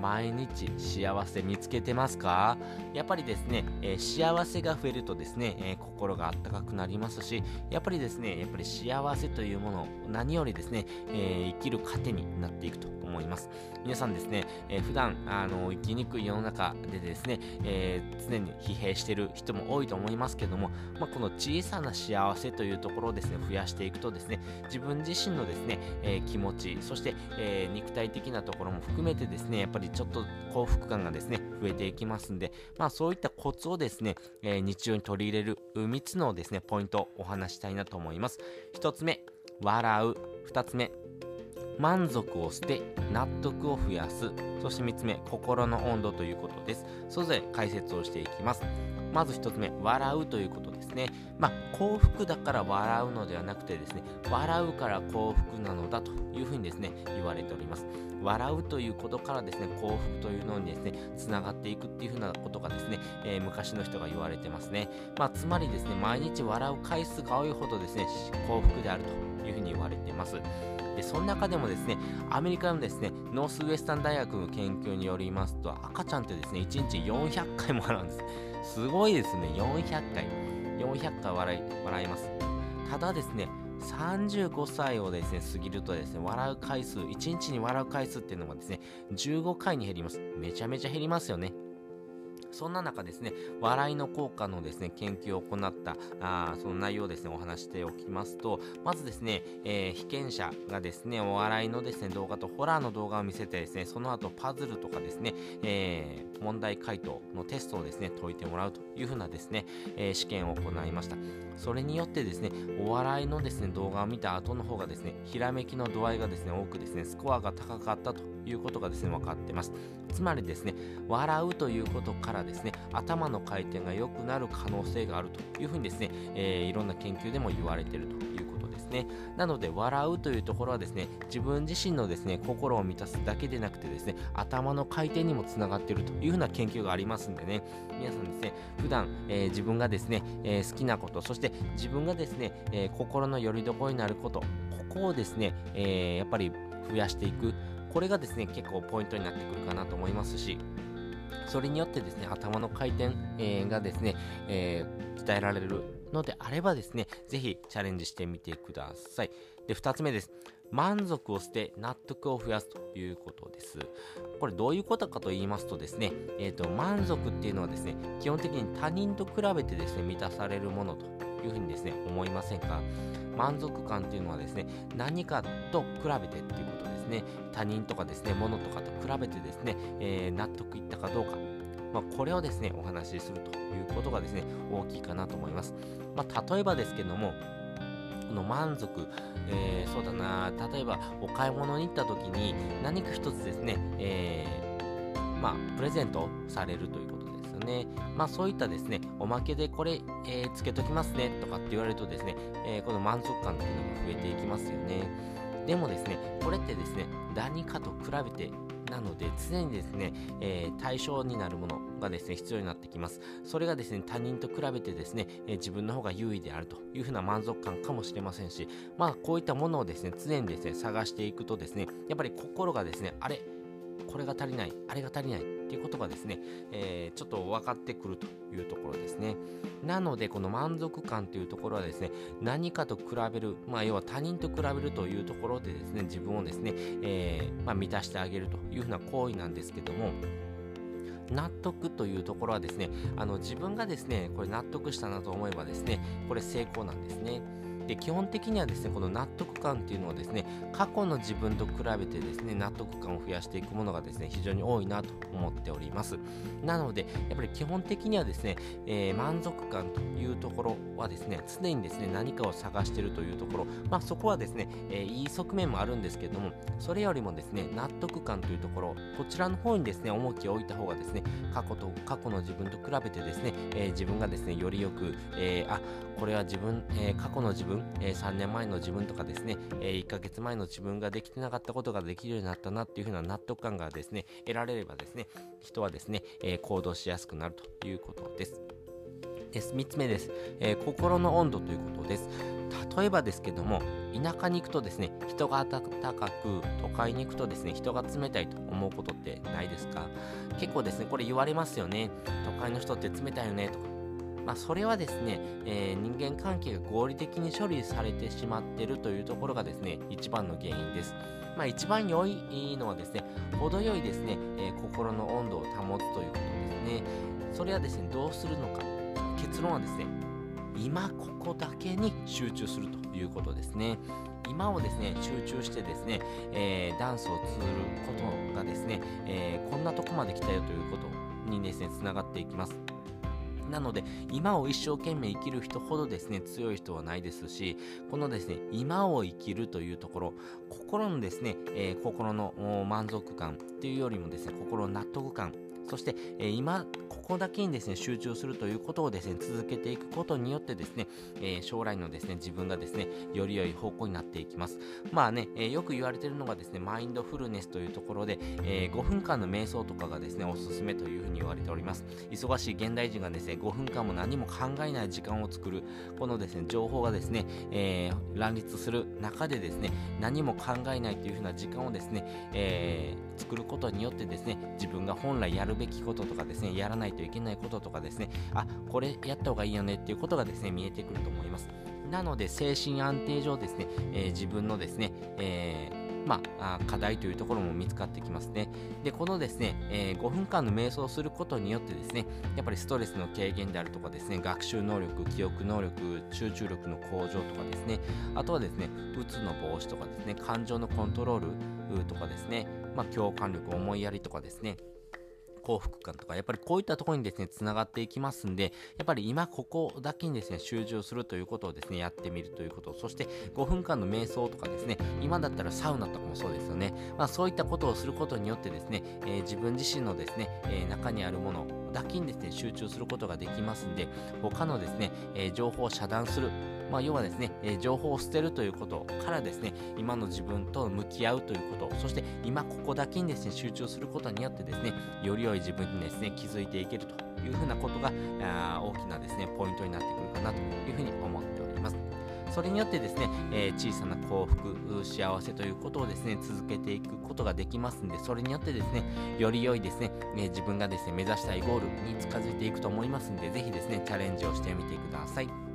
毎日幸せ見つけてますか？やっぱりですね、えー、幸せが増えるとですね、えー、心があったかくなりますし、やっぱりですね、やっぱり幸せというもの、何よりですね、えー、生きる糧になっていくと思います。皆さんですね、えー、普段あの生きにくい世の中でですね、え、常に疲弊している人も多いと思いますけども、まあ、この小さな幸せというところをですね、増やしていくとですね、自分自身のですね、え、気持ち、そして、え肉体的なところも含めてですね、やっぱりちょっと幸福感がですね、増えていきますんで、まあそういったコツをですね、え日常に取り入れる3つのですね、ポイントをお話したいなと思います。1つ目、笑う。2つ目、満足を捨て納得を増やすそして3つ目心の温度ということですそれぞれ解説をしていきますまず1つ目笑うということですねまあ幸福だから笑うのではなくてですね笑うから幸福なのだというふうにですね言われております。笑うということからですね幸福というのにですねつながっていくっていうふうなことがですね、えー、昔の人が言われてますね。まあつまりですね毎日笑う回数が多いほどですね幸福であるというふうに言われています。でその中でもですねアメリカのですねノースウエスタン大学の研究によりますと赤ちゃんってですね1日400回も笑うんです。すごいですね400回。400回笑い笑います。ただですね35歳をですね過ぎるとですね笑う回数1日に笑う回数っていうのがですね15回に減ります。めちゃめちゃ減りますよね。そんな中ですね、笑いの効果のですね、研究を行ったあその内容をですね、お話しておきますと、まずですね、えー、被験者がですね、お笑いのですね、動画とホラーの動画を見せてですね、その後パズルとかですね、えー、問題回答のテストをですね、解いてもらうというふうなですね、えー、試験を行いました。それによってですね、お笑いのですね、動画を見た後の方がですね、ひらめきの度合いがですね、多くですね、スコアが高かったということがですね、分かってます。つまりですね、笑うということからですね、頭の回転が良くなる可能性があるというふうにですね、えー、いろんな研究でも言われているということですね。なので、笑うというところはですね、自分自身のですね、心を満たすだけでなくてですね、頭の回転にもつながっているというふうな研究がありますんでね、皆さんですね、普段、えー、自分がですね、えー、好きなこと、そして自分がですね、え心の拠り所になること、ここをですね、えやっぱり増やしていく。これがですね、結構ポイントになってくるかなと思いますし、それによってですね、頭の回転、え、がですね、えー、鍛えられるのであればですね、ぜひチャレンジしてみてください。で、2つ目です。満足を捨て納得を増やすということです。これどういうことかと言いますとですね、えーと、満足っていうのはですね、基本的に他人と比べてですね、満たされるものというふうにですね、思いませんか？満足感っていうのはですね、何かと比べてっていうことですね、他人とかですね、物とかと比べてですね、えー、納得いったかどうか、まあ、これをですね、お話しするということがですね、大きいかなと思います。まあ、例えばですけども、この満足、えー、そうだな、例えばお買い物に行った時に何か一つですね、えー、まあ、プレゼントされるということですよね。まあ、そういったですね、おまけでこれ、えー、つけときますねとかって言われるとですね、えこの満足感っていうのも増えていきますよね。でもですね、これってですね、何かと比べてなので、常にですね、えー、対象になるものがですね、必要になってきます。それがですね、他人と比べてですね、えー、自分の方が優位であるというふうな満足感かもしれませんし、まあ、こういったものをですね、常にですね、探していくとですね、やっぱり心がですね、あれ、これが足りない、あれが足りないっていうことがですね、えー、ちょっと分かってくるというところですね。なので、この満足感というところはですね、何かと比べる、まあ、要は他人と比べるというところでですね、自分をですね、えー、まあ、満たしてあげるというふうな行為なんですけども、納得というところはですね、あの自分がですね、これ納得したなと思えばですね、これ成功なんですね。で基本的にはですねこの納得感っていうのはですね過去の自分と比べてですね納得感を増やしていくものがですね非常に多いなと思っております。なのでやっぱり基本的にはですね、えー、満足感というところはですね常にですね何かを探しているというところ。まあそこはですね、えー、いい側面もあるんですけどもそれよりもですね納得感というところ。こちらの方にですね重きを置いた方がですね過去と過去の自分と比べてですね、えー、自分がですねよりよく、えー、あこれは自分、え、過去の自分分、えー、3年前の自分とかですね、えー、1ヶ月前の自分ができてなかったことができるようになったなっていう風な納得感がですね、得られればですね、人はですね、えー、行動しやすくなるということです。です。3つ目です、えー、心の温度ということです。例えばですけども、田舎に行くとですね、人が暖かく、都会に行くとですね、人が冷たいと思うことってないですか？結構ですね、これ言われますよね。都会の人って冷たいよねとか。まあ、それはですね、えー、人間関係が合理的に処理されてしまっているというところがですね、一番の原因です。まあ、一番良いのはですね、程よいですね、えー、心の温度を保つということですね。それはですね、どうするのか。結論はですね、今ここだけに集中するということですね。今をですね、集中してですね、えー、ダンスを通ることがですね、えー、こんなとこまで来たよということにですね、つながっていきます。なので、今を一生懸命生きる人ほどですね、強い人はないですし、このですね、今を生きるというところ、心のですね、えー、心の満足感というよりもですね、心の納得感、そして、え、今、ここだけにですね、集中するということをですね、続けていくことによってですね、え、将来のですね、自分がですね、より良い方向になっていきます。まあね、え、よく言われているのがですね、マインドフルネスというところで、え5分間の瞑想とかがですね、おすすめというふうに言われております。忙しい現代人がですね、5分間も何も考えない時間を作る、このですね、情報がですね、え乱立する中でですね、何も考えないというふうな時間をですね、えー作ることによってですね、自分が本来やるべきこととかですね、やらないといけないこととかですね、あ、これやった方がいいよねっていうことがですね、見えてくると思います。なので、精神安定上ですね、えー、自分のですね、えーまあ、課題というところも見つかってきますね。で、このですね、えー、5分間の瞑想をすることによってですね、やっぱりストレスの軽減であるとかですね、学習能力、記憶能力、集中力の向上とかですね、あとはですね、うつの防止とかですね、感情のコントロールとかですね、まあ、共感力、思いやりとかですね、幸福感とか、やっぱりこういったところにですね、つながっていきますんで、やっぱり今ここだけにですね、集中するということをですね、やってみるということ、そして5分間の瞑想とかですね、今だったらサウナとかもそうですよね。まあそういったことをすることによってですね、えー、自分自身のですね、えー、中にあるものだけにですね、集中することができますんで、他のですね、えー、情報を遮断する、まあ、要はですね、え、情報を捨てるということからですね、今の自分と向き合うということ、そして今ここだけにですね、集中することによってですね、より良い自分にですね、気づいていけるというふうなことが、あ大きなですね、ポイントになってくるかなというふうに思っております。それによってですね、えー、小さな幸福、幸せということをですね、続けていくことができますんで、それによってですね、より良いですね、えー、自分がですね、目指したいゴールに近づいていくと思いますんで、ぜひですね、チャレンジをしてみてください。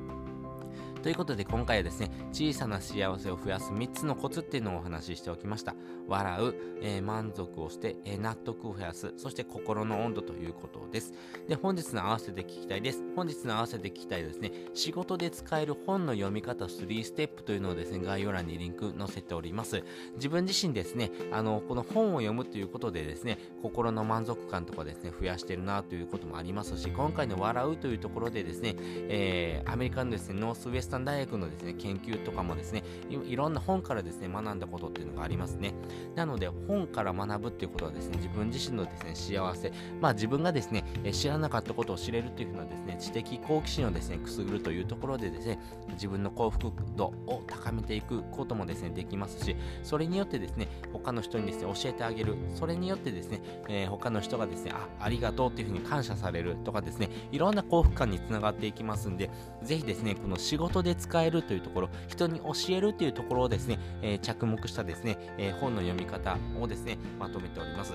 ということで今回はですね、小さな幸せを増やす3つのコツっていうのをお話ししておきました。笑う、えー、満足をして、えー、納得を増やす、そして心の温度ということです。で、本日の合わせて聞きたいです。本日の合わせて聞きたいですね、仕事で使える本の読み方3ステップというのをですね、概要欄にリンク載せております。自分自身ですね、あの、この本を読むということでですね、心の満足感とかですね、増やしてるなということもありますし、今回の笑うというところでですね、えー、アメリカのですね、ノースウェストタン大学のですね、研究とかもですねい、いろんな本からですね、学んだことっていうのがありますね。なので、本から学ぶっていうことはですね、自分自身のですね、幸せ、まあ自分がですね、知らなかったことを知れるというふうなですね、知的好奇心をですね、くすぐるというところでですね、自分の幸福度を高めていくこともですね、できますし、それによってですね、他の人にですね、教えてあげる。それによってですね、えー、他の人がですね、あ、ありがとうっていうふうに感謝されるとかですね、いろんな幸福感につながっていきますんで、ぜひですね、この仕事で使えるというところ、人に教えるというところをですね、えー、着目したですね、えー、本の読み方をですね、まとめております。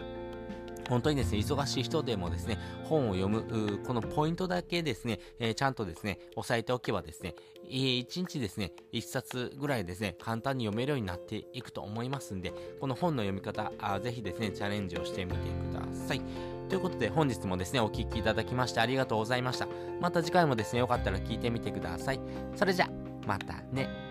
本当にですね、忙しい人でもですね、本を読む、このポイントだけですね、えー、ちゃんとですね、押さえておけばですね、1日ですね、1冊ぐらいですね、簡単に読めるようになっていくと思いますんで、この本の読み方、あぜひですね、チャレンジをしてみてください。ということで本日もですね、お聴きいただきましてありがとうございました。また次回もですね、よかったら聞いてみてください。それじゃ、またね。